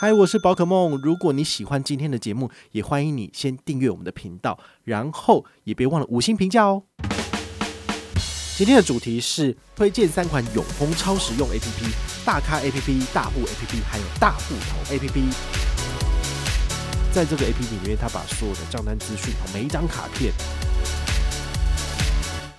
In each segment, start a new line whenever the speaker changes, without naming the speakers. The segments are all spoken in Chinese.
嗨，我是宝可梦。如果你喜欢今天的节目，也欢迎你先订阅我们的频道，然后也别忘了五星评价哦。今天的主题是推荐三款永丰超实用 APP：大咖 APP、大户 APP，还有大户头 APP。在这个 APP 里面，它把所有的账单资讯和每一张卡片。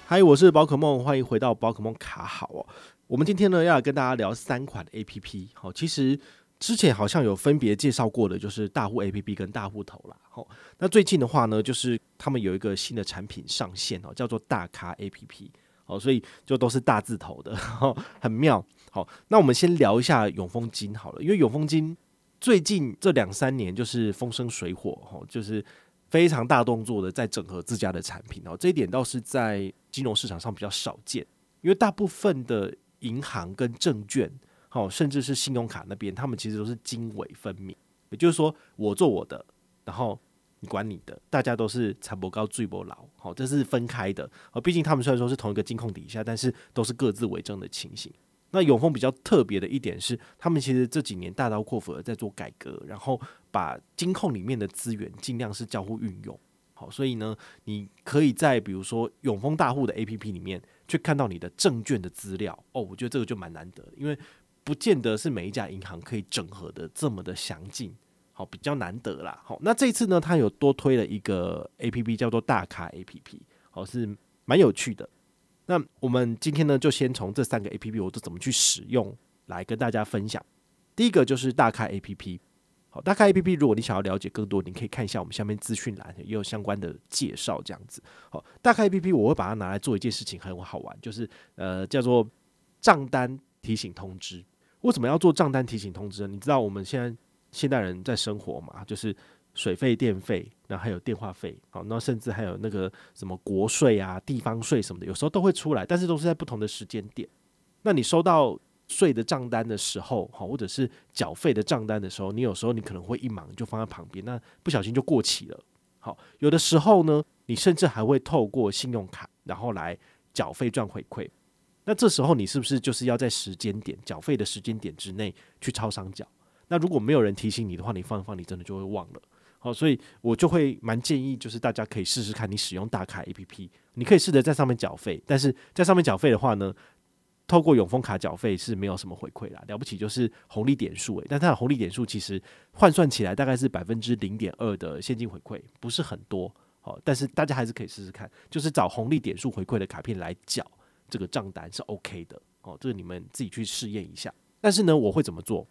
嗨，我是宝可梦，欢迎回到宝可梦卡好哦。我们今天呢，要跟大家聊三款 APP。好，其实。之前好像有分别介绍过的，就是大户 APP 跟大户头啦。好，那最近的话呢，就是他们有一个新的产品上线哦，叫做大咖 APP。哦，所以就都是大字头的，很妙。好，那我们先聊一下永丰金好了，因为永丰金最近这两三年就是风生水火，哦，就是非常大动作的在整合自家的产品哦。这一点倒是在金融市场上比较少见，因为大部分的银行跟证券。好，甚至是信用卡那边，他们其实都是经纬分明。也就是说，我做我的，然后你管你的，大家都是财帛高，罪不老。好，这是分开的。哦，毕竟他们虽然说是同一个金控底下，但是都是各自为政的情形。那永丰比较特别的一点是，他们其实这几年大刀阔斧的在做改革，然后把金控里面的资源尽量是交互运用。好，所以呢，你可以在比如说永丰大户的 APP 里面去看到你的证券的资料。哦，我觉得这个就蛮难得，因为。不见得是每一家银行可以整合的这么的详尽，好，比较难得啦。好，那这次呢，它有多推了一个 APP 叫做大咖 APP，好，是蛮有趣的。那我们今天呢，就先从这三个 APP 我都怎么去使用来跟大家分享。第一个就是大咖 APP，好，大咖 APP 如果你想要了解更多，你可以看一下我们下面资讯栏也有相关的介绍，这样子。好，大咖 APP 我会把它拿来做一件事情，很好玩，就是呃叫做账单提醒通知。为什么要做账单提醒通知呢？你知道我们现在现代人在生活嘛，就是水费、电费，然后还有电话费，好，那甚至还有那个什么国税啊、地方税什么的，有时候都会出来，但是都是在不同的时间点。那你收到税的账单的时候，好，或者是缴费的账单的时候，你有时候你可能会一忙就放在旁边，那不小心就过期了。好，有的时候呢，你甚至还会透过信用卡，然后来缴费赚回馈。那这时候你是不是就是要在时间点缴费的时间点之内去超商缴？那如果没有人提醒你的话，你放一放，你真的就会忘了。好，所以我就会蛮建议，就是大家可以试试看，你使用大卡 APP，你可以试着在上面缴费。但是在上面缴费的话呢，透过永丰卡缴费是没有什么回馈啦，了不起就是红利点数诶，但它的红利点数其实换算起来大概是百分之零点二的现金回馈，不是很多。好，但是大家还是可以试试看，就是找红利点数回馈的卡片来缴。这个账单是 OK 的哦，这个你们自己去试验一下。但是呢，我会怎么做？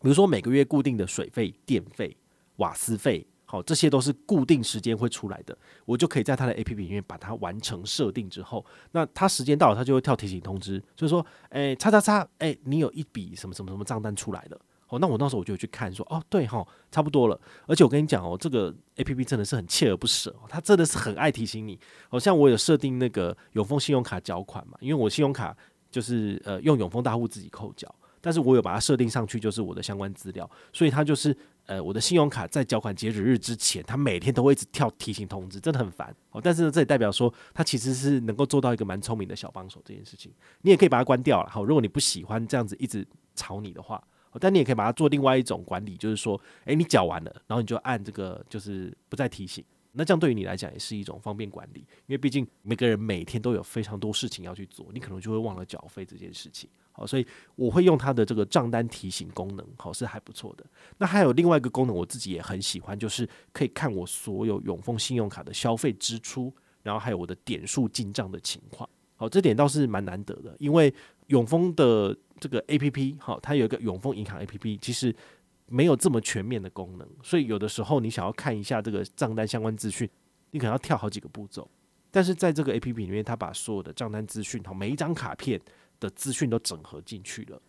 比如说每个月固定的水费、电费、瓦斯费，好，这些都是固定时间会出来的，我就可以在它的 APP 里面把它完成设定之后，那它时间到了，它就会跳提醒通知，就是说，哎，叉叉叉，哎，你有一笔什么什么什么账单出来了。哦，那我那时候我就去看说，哦，对哈，差不多了。而且我跟你讲哦，这个 A P P 真的是很锲而不舍，它真的是很爱提醒你。好像我有设定那个永丰信用卡缴款嘛，因为我信用卡就是呃用永丰大户自己扣缴，但是我有把它设定上去，就是我的相关资料，所以它就是呃我的信用卡在缴款截止日之前，它每天都会一直跳提醒通知，真的很烦。哦，但是呢，这也代表说它其实是能够做到一个蛮聪明的小帮手这件事情。你也可以把它关掉了，好，如果你不喜欢这样子一直吵你的话。但你也可以把它做另外一种管理，就是说，诶，你缴完了，然后你就按这个，就是不再提醒。那这样对于你来讲也是一种方便管理，因为毕竟每个人每天都有非常多事情要去做，你可能就会忘了缴费这件事情。好，所以我会用它的这个账单提醒功能，好，是还不错的。那还有另外一个功能，我自己也很喜欢，就是可以看我所有永丰信用卡的消费支出，然后还有我的点数进账的情况。好，这点倒是蛮难得的，因为永丰的。这个 A P P 好，它有一个永丰银行 A P P，其实没有这么全面的功能，所以有的时候你想要看一下这个账单相关资讯，你可能要跳好几个步骤。但是在这个 A P P 里面，它把所有的账单资讯，好，每一张卡片的资讯都整合进去了，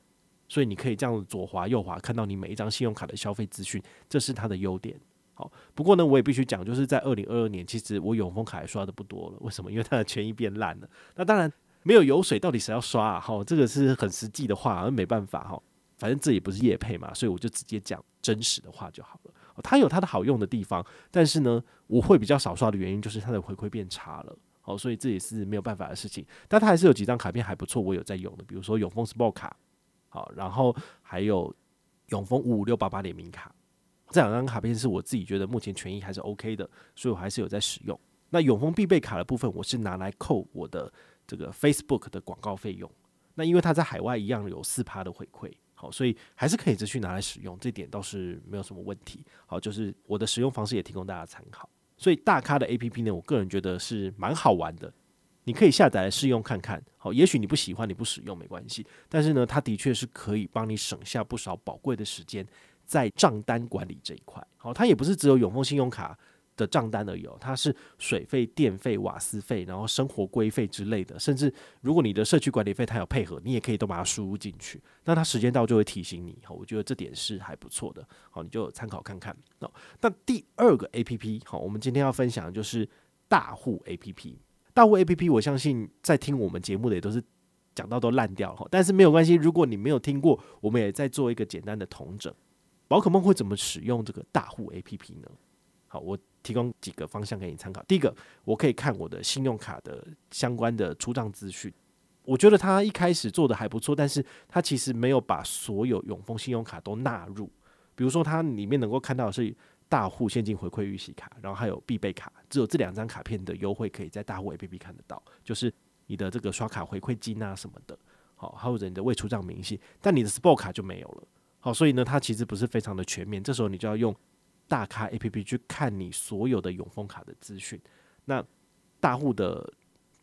所以你可以这样左滑右滑，看到你每一张信用卡的消费资讯，这是它的优点。好，不过呢，我也必须讲，就是在二零二二年，其实我永丰卡还刷的不多了。为什么？因为它的权益变烂了。那当然。没有油水，到底谁要刷啊？哈，这个是很实际的话，没办法哈。反正这也不是叶配嘛，所以我就直接讲真实的话就好了。它有它的好用的地方，但是呢，我会比较少刷的原因就是它的回馈变差了。好，所以这也是没有办法的事情。但它还是有几张卡片还不错，我有在用的，比如说永丰 Sport 卡，好，然后还有永丰五五六八八联名卡，这两张卡片是我自己觉得目前权益还是 OK 的，所以我还是有在使用。那永丰必备卡的部分，我是拿来扣我的这个 Facebook 的广告费用。那因为它在海外一样有四趴的回馈，好，所以还是可以继续拿来使用，这点倒是没有什么问题。好，就是我的使用方式也提供大家参考。所以大咖的 APP 呢，我个人觉得是蛮好玩的，你可以下载来试用看看。好，也许你不喜欢，你不使用没关系，但是呢，它的确是可以帮你省下不少宝贵的时间在账单管理这一块。好，它也不是只有永丰信用卡。的账单而已，它是水费、电费、瓦斯费，然后生活规费之类的，甚至如果你的社区管理费它有配合，你也可以都把它输入进去。那它时间到就会提醒你，好，我觉得这点是还不错的，好，你就参考看看。那第二个 APP，好，我们今天要分享的就是大户 APP。大户 APP，我相信在听我们节目的也都是讲到都烂掉了，但是没有关系，如果你没有听过，我们也在做一个简单的统整。宝可梦会怎么使用这个大户 APP 呢？好，我。提供几个方向给你参考。第一个，我可以看我的信用卡的相关的出账资讯。我觉得他一开始做的还不错，但是他其实没有把所有永丰信用卡都纳入。比如说，它里面能够看到的是大户现金回馈预习卡，然后还有必备卡，只有这两张卡片的优惠可以在大户 APP 看得到，就是你的这个刷卡回馈金啊什么的，好，还有你的未出账明细，但你的 Sport 卡就没有了。好，所以呢，它其实不是非常的全面。这时候你就要用。大咖 APP 去看你所有的永丰卡的资讯，那大户的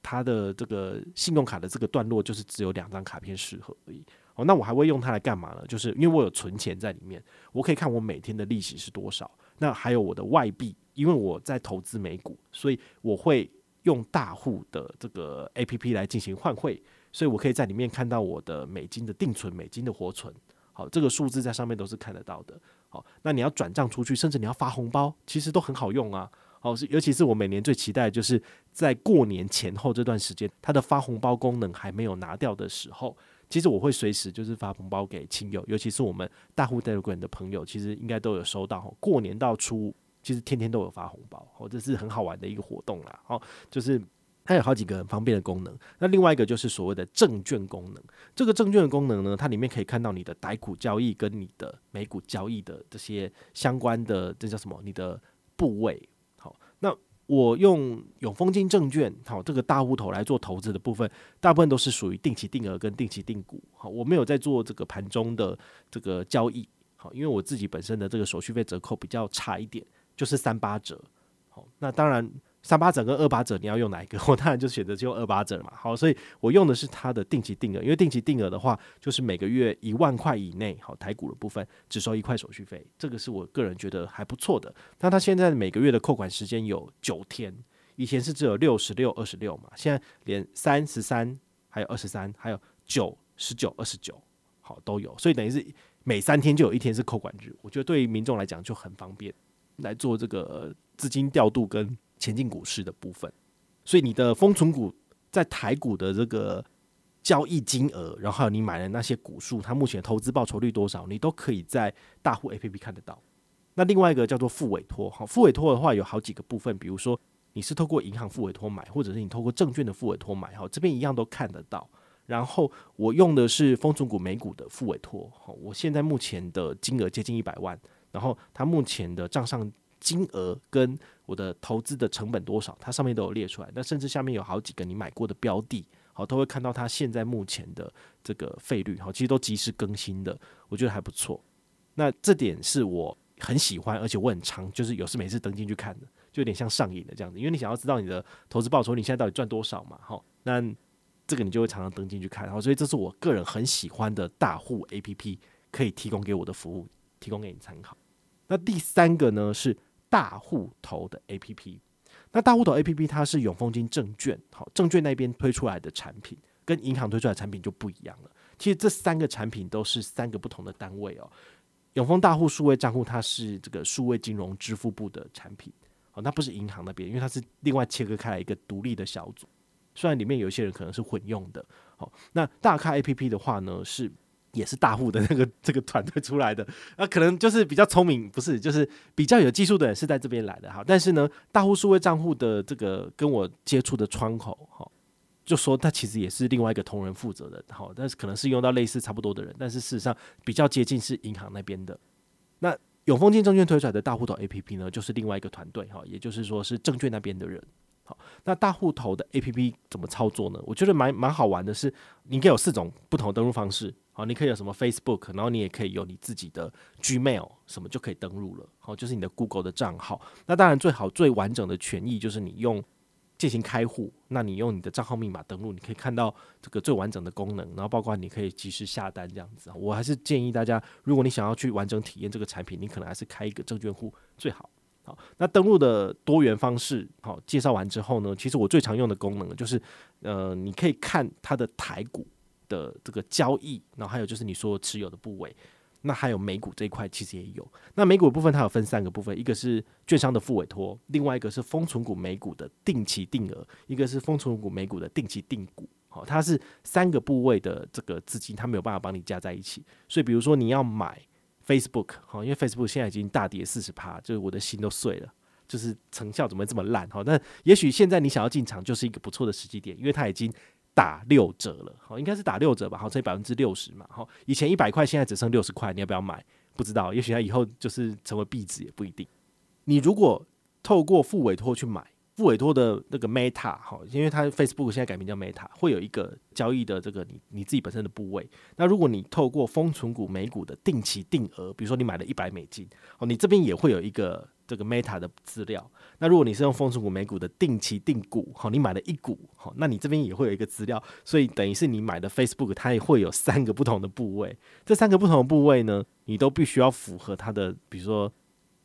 他的这个信用卡的这个段落就是只有两张卡片适合而已。哦，那我还会用它来干嘛呢？就是因为我有存钱在里面，我可以看我每天的利息是多少。那还有我的外币，因为我在投资美股，所以我会用大户的这个 APP 来进行换汇，所以我可以在里面看到我的美金的定存、美金的活存。好，这个数字在上面都是看得到的。好，那你要转账出去，甚至你要发红包，其实都很好用啊。好，是尤其是我每年最期待的就是在过年前后这段时间，它的发红包功能还没有拿掉的时候，其实我会随时就是发红包给亲友，尤其是我们大户 Telegram 的朋友，其实应该都有收到。过年到初，其实天天都有发红包，哦，这是很好玩的一个活动啦。哦，就是。它有好几个很方便的功能，那另外一个就是所谓的证券功能。这个证券的功能呢，它里面可以看到你的台股交易跟你的美股交易的这些相关的，这叫什么？你的部位。好，那我用永丰金证券，好，这个大户头来做投资的部分，大部分都是属于定期定额跟定期定股。好，我没有在做这个盘中的这个交易。好，因为我自己本身的这个手续费折扣比较差一点，就是三八折。好，那当然。三八折跟二八折，你要用哪一个？我当然就选择就用二八折嘛。好，所以我用的是它的定期定额，因为定期定额的话，就是每个月一万块以内，好，台股的部分只收一块手续费，这个是我个人觉得还不错的。那它现在每个月的扣款时间有九天，以前是只有六十六、二十六嘛，现在连三十三、还有二十三、还有九、十九、二十九，好都有，所以等于是每三天就有一天是扣款日。我觉得对于民众来讲就很方便来做这个资金调度跟。前进股市的部分，所以你的封存股在台股的这个交易金额，然后还有你买的那些股数，它目前投资报酬率多少，你都可以在大户 APP 看得到。那另外一个叫做副委托，哈，复委托的话有好几个部分，比如说你是透过银行副委托买，或者是你透过证券的副委托买，哈，这边一样都看得到。然后我用的是封存股美股的副委托，哈，我现在目前的金额接近一百万，然后它目前的账上。金额跟我的投资的成本多少，它上面都有列出来。那甚至下面有好几个你买过的标的，好，都会看到它现在目前的这个费率，好，其实都及时更新的，我觉得还不错。那这点是我很喜欢，而且我很常，就是有事没事登进去看的，就有点像上瘾的这样子。因为你想要知道你的投资报酬，你现在到底赚多少嘛？好，那这个你就会常常登进去看。然后，所以这是我个人很喜欢的大户 APP 可以提供给我的服务，提供给你参考。那第三个呢是。大户头的 APP，那大户头 APP 它是永丰金证券，好，证券那边推出来的产品，跟银行推出来产品就不一样了。其实这三个产品都是三个不同的单位哦。永丰大户数位账户它是这个数位金融支付部的产品，好，那不是银行那边，因为它是另外切割开来一个独立的小组。虽然里面有些人可能是混用的，好，那大咖 APP 的话呢是。也是大户的那个 这个团队出来的，那可能就是比较聪明，不是，就是比较有技术的人是在这边来的哈。但是呢，大户数位账户的这个跟我接触的窗口哈，就说他其实也是另外一个同仁负责的，好，但是可能是用到类似差不多的人，但是事实上比较接近是银行那边的。那永丰金证券推出来的大户头 APP 呢，就是另外一个团队哈，也就是说是证券那边的人。那大户头的 APP 怎么操作呢？我觉得蛮蛮好玩的是，你可以有四种不同的登录方式。好，你可以有什么 Facebook，然后你也可以有你自己的 Gmail，什么就可以登录了。好，就是你的 Google 的账号。那当然最好最完整的权益就是你用。进行开户，那你用你的账号密码登录，你可以看到这个最完整的功能，然后包括你可以及时下单这样子。我还是建议大家，如果你想要去完整体验这个产品，你可能还是开一个证券户最好。那登录的多元方式，好，介绍完之后呢，其实我最常用的功能就是，呃，你可以看它的台股的这个交易，然后还有就是你所持有的部位。那还有美股这一块其实也有。那美股部分它有分三个部分，一个是券商的复委托，另外一个是丰存股美股的定期定额，一个是丰存股美股的定期定股。好，它是三个部位的这个资金，它没有办法帮你加在一起。所以比如说你要买 Facebook，好，因为 Facebook 现在已经大跌四十趴，就是我的心都碎了，就是成效怎么这么烂？好，但也许现在你想要进场就是一个不错的时机点，因为它已经。打六折了，好，应该是打六折吧，好，这百分之六十嘛，好，以前一百块，现在只剩六十块，你要不要买？不知道，也许它以后就是成为壁纸，也不一定。你如果透过复委托去买，不委托的那个 Meta，好，因为它 Facebook 现在改名叫 Meta，会有一个交易的这个你你自己本身的部位。那如果你透过封存股美股的定期定额，比如说你买了一百美金，哦，你这边也会有一个。这个 Meta 的资料，那如果你是用封存股美股的定期定股，好，你买了一股，好，那你这边也会有一个资料，所以等于是你买的 Facebook，它也会有三个不同的部位，这三个不同的部位呢，你都必须要符合它的，比如说，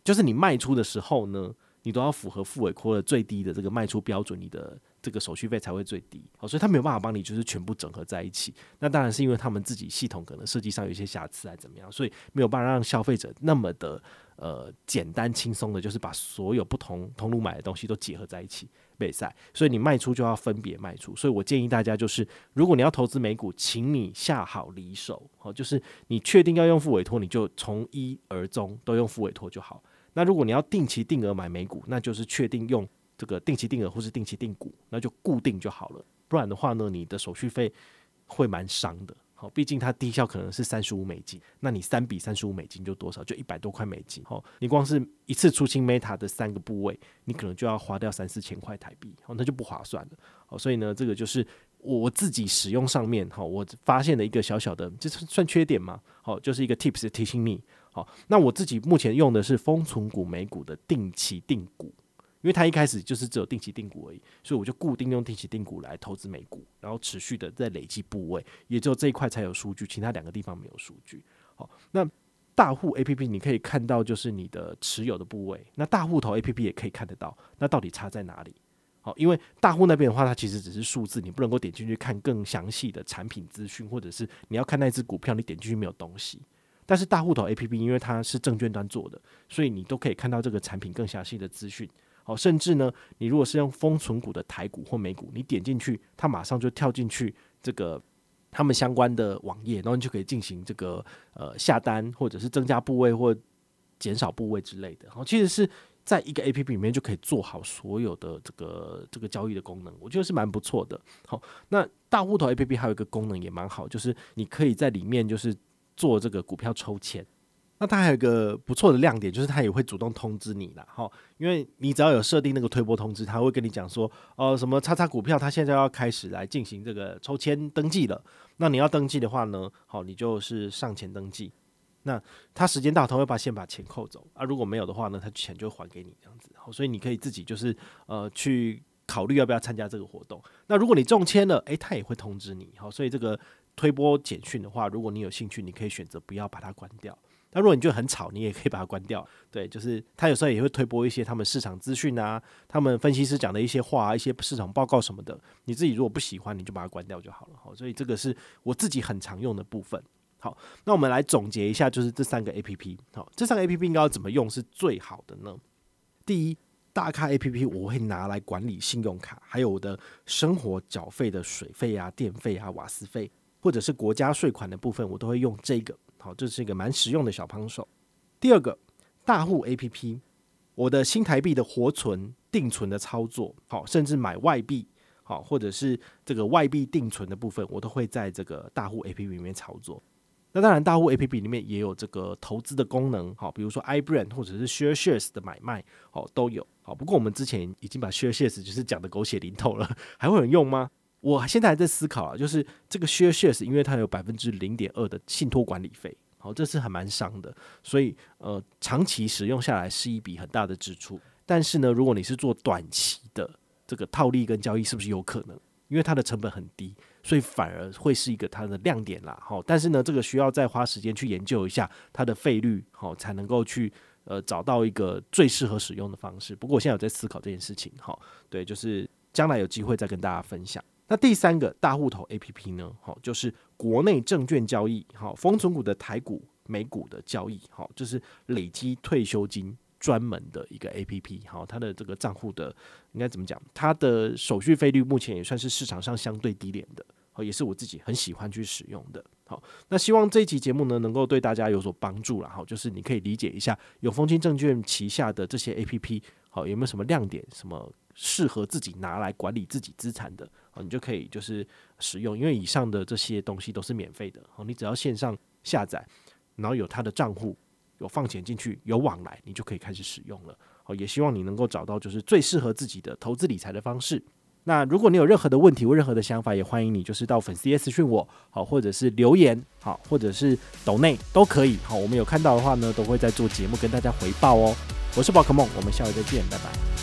就是你卖出的时候呢，你都要符合付委托的最低的这个卖出标准，你的。这个手续费才会最低，好，所以他没有办法帮你就是全部整合在一起。那当然是因为他们自己系统可能设计上有一些瑕疵，还怎么样，所以没有办法让消费者那么的呃简单轻松的，就是把所有不同通路买的东西都结合在一起备赛。所以你卖出就要分别卖出。所以我建议大家就是，如果你要投资美股，请你下好离手，好，就是你确定要用付委托，你就从一而终都用付委托就好。那如果你要定期定额买美股，那就是确定用。这个定期定额或是定期定股，那就固定就好了。不然的话呢，你的手续费会蛮伤的。好，毕竟它低效可能是三十五美金，那你三笔三十五美金就多少？就一百多块美金。好，你光是一次出清 Meta 的三个部位，你可能就要花掉三四千块台币，好，那就不划算了。好，所以呢，这个就是我自己使用上面，好，我发现的一个小小的，就是算缺点嘛？好，就是一个 tips 提醒你。好，那我自己目前用的是丰存股美股的定期定股。因为它一开始就是只有定期定股而已，所以我就固定用定期定股来投资美股，然后持续的在累积部位，也只有这一块才有数据，其他两个地方没有数据。好，那大户 APP 你可以看到就是你的持有的部位，那大户头 APP 也可以看得到，那到底差在哪里？好，因为大户那边的话，它其实只是数字，你不能够点进去看更详细的产品资讯，或者是你要看那只股票，你点进去没有东西。但是大户头 APP 因为它是证券端做的，所以你都可以看到这个产品更详细的资讯。好，甚至呢，你如果是用封存股的台股或美股，你点进去，它马上就跳进去这个他们相关的网页，然后你就可以进行这个呃下单，或者是增加部位或减少部位之类的。好，其实是在一个 APP 里面就可以做好所有的这个这个交易的功能，我觉得是蛮不错的。好，那大户头 APP 还有一个功能也蛮好，就是你可以在里面就是做这个股票抽签。那它还有一个不错的亮点，就是它也会主动通知你啦，哈，因为你只要有设定那个推波通知，它会跟你讲说，哦，什么叉叉股票，它现在要开始来进行这个抽签登记了。那你要登记的话呢，好，你就是上前登记。那它时间到，它会把先把钱扣走啊，如果没有的话呢，它钱就还给你这样子。好，所以你可以自己就是呃去考虑要不要参加这个活动。那如果你中签了，诶，它也会通知你。好，所以这个推播简讯的话，如果你有兴趣，你可以选择不要把它关掉。那如果你觉得很吵，你也可以把它关掉。对，就是他有时候也会推播一些他们市场资讯啊，他们分析师讲的一些话啊，一些市场报告什么的。你自己如果不喜欢，你就把它关掉就好了。好，所以这个是我自己很常用的部分。好，那我们来总结一下，就是这三个 APP。好，这三个 APP 应该要怎么用是最好的呢？第一，大咖 APP 我会拿来管理信用卡，还有我的生活缴费的水费啊、电费啊、瓦斯费，或者是国家税款的部分，我都会用这个。好，这是一个蛮实用的小帮手。第二个，大户 APP，我的新台币的活存、定存的操作，好，甚至买外币，好，或者是这个外币定存的部分，我都会在这个大户 APP 里面操作。那当然，大户 APP 里面也有这个投资的功能，好，比如说 iBrand 或者是 ShareShares 的买卖，好，都有。好，不过我们之前已经把 ShareShares 就是讲的狗血淋头了，还会有人用吗？我现在还在思考啊，就是这个 ShareShares，因为它有百分之零点二的信托管理费，好，这是还蛮伤的，所以呃，长期使用下来是一笔很大的支出。但是呢，如果你是做短期的这个套利跟交易，是不是有可能？因为它的成本很低，所以反而会是一个它的亮点啦。好，但是呢，这个需要再花时间去研究一下它的费率，好，才能够去呃找到一个最适合使用的方式。不过我现在有在思考这件事情，好，对，就是将来有机会再跟大家分享。那第三个大户头 APP 呢？好，就是国内证券交易，好，丰存股的台股、美股的交易，好，就是累积退休金专门的一个 APP，好，它的这个账户的应该怎么讲？它的手续费率目前也算是市场上相对低廉的，好，也是我自己很喜欢去使用的。好，那希望这一期节目呢，能够对大家有所帮助了。好，就是你可以理解一下永丰金证券旗下的这些 APP，好，有没有什么亮点？什么？适合自己拿来管理自己资产的，哦，你就可以就是使用，因为以上的这些东西都是免费的，哦，你只要线上下载，然后有他的账户，有放钱进去，有往来，你就可以开始使用了，哦，也希望你能够找到就是最适合自己的投资理财的方式。那如果你有任何的问题或任何的想法，也欢迎你就是到粉丝页私讯我，好，或者是留言，好，或者是抖内都可以，好，我们有看到的话呢，都会在做节目跟大家回报哦。我是宝可梦，我们下回再见，拜拜。